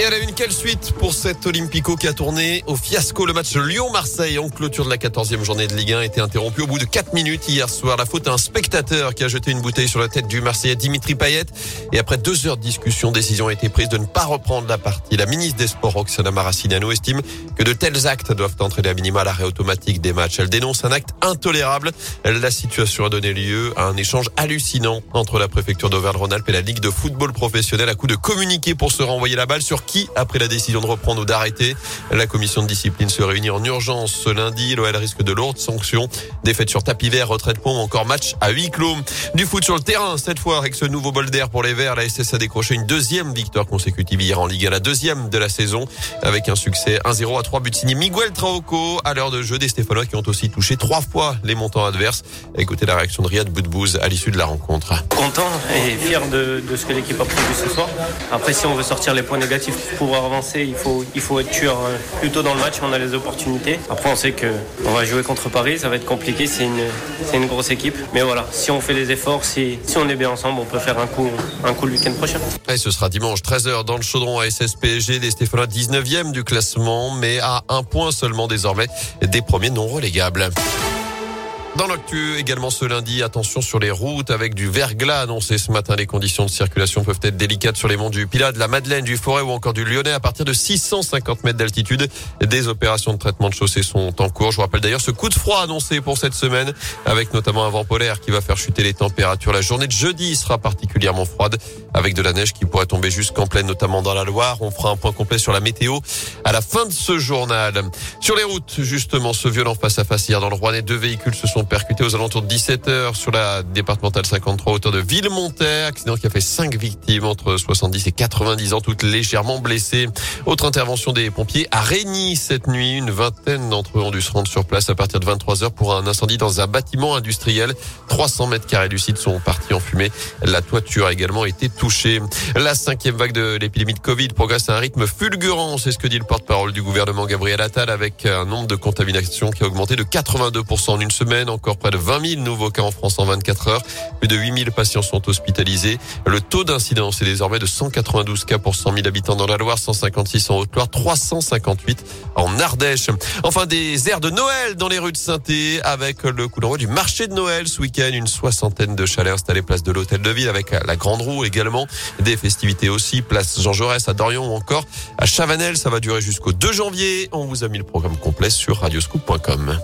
Et à la une, quelle suite pour cet Olympico qui a tourné au fiasco Le match Lyon-Marseille en clôture de la 14e journée de Ligue 1 a été interrompu au bout de 4 minutes hier soir. La faute à un spectateur qui a jeté une bouteille sur la tête du Marseillais Dimitri Payet. Et après deux heures de discussion, décision a été prise de ne pas reprendre la partie. La ministre des Sports, Roxana Maracineanu, estime que de tels actes doivent entraîner à minima l'arrêt automatique des matchs. Elle dénonce un acte intolérable. La situation a donné lieu à un échange hallucinant entre la préfecture d'Auvergne-Rhône-Alpes et la Ligue de football professionnel à coup de communiquer pour se renvoyer la balle sur qui après la décision de reprendre ou d'arrêter. La commission de discipline se réunit en urgence ce lundi. L'OL risque de lourdes sanctions. Défaite sur tapis vert, retraite pont, encore match à huis clos. Du foot sur le terrain, cette fois avec ce nouveau bol d'air pour les Verts. La SS a décroché une deuxième victoire consécutive hier en Ligue 1, la deuxième de la saison, avec un succès 1-0 à 3 buts signés Miguel Traoco à l'heure de jeu des Stéphanois qui ont aussi touché trois fois les montants adverses. Écoutez la réaction de Riyad Boudbouz à l'issue de la rencontre. Content et fier de, de ce que l'équipe a produit ce soir. Après, si on veut sortir les points négatifs pour pouvoir avancer, il faut, il faut être tueur euh, plus tôt dans le match. On a les opportunités. Après, on sait que on va jouer contre Paris. Ça va être compliqué. C'est une, grosse équipe. Mais voilà, si on fait des efforts, si, si on est bien ensemble, on peut faire un coup, un coup le week-end prochain. Et ce sera dimanche 13h dans le chaudron à SSPG. Les Stéphanois 19e du classement, mais à un point seulement désormais des premiers non relégables. Dans l'actu également ce lundi, attention sur les routes avec du verglas annoncé ce matin. Les conditions de circulation peuvent être délicates sur les monts du Pilat, de la Madeleine, du Forêt ou encore du Lyonnais à partir de 650 mètres d'altitude. Des opérations de traitement de chaussée sont en cours. Je vous rappelle d'ailleurs ce coup de froid annoncé pour cette semaine avec notamment un vent polaire qui va faire chuter les températures. La journée de jeudi sera particulièrement froide avec de la neige qui pourrait tomber jusqu'en pleine, notamment dans la Loire. On fera un point complet sur la météo à la fin de ce journal. Sur les routes, justement, ce violent face à face hier dans le Rouennais, deux véhicules se sont percutés aux alentours de 17 heures sur la départementale 53 hauteur de Villemonter. Accident qui a fait cinq victimes entre 70 et 90 ans, toutes légèrement blessées. Autre intervention des pompiers à Régny cette nuit. Une vingtaine d'entre eux ont dû se rendre sur place à partir de 23 heures pour un incendie dans un bâtiment industriel. 300 mètres carrés du site sont partis en fumée. La toiture a également été touchée. La cinquième vague de l'épidémie de Covid progresse à un rythme fulgurant. C'est ce que dit le porte-parole du gouvernement Gabriel Attal avec un nombre de contaminations qui a augmenté de 82% en une semaine. Encore près de 20 000 nouveaux cas en France en 24 heures. Plus de 8 000 patients sont hospitalisés. Le taux d'incidence est désormais de 192 cas pour 100 000 habitants dans la Loire, 156 en Haute-Loire, 358 en Ardèche. Enfin, des airs de Noël dans les rues de saint avec le coup d'envoi du marché de Noël ce week-end. Une soixantaine de chalets installés place de l'Hôtel de Ville avec la Grande Roue également. Des festivités aussi, place Jean Jaurès à Dorion ou encore à Chavanel. Ça va durer jusqu'au 2 janvier. On vous a mis le programme complet sur radioscoop.com.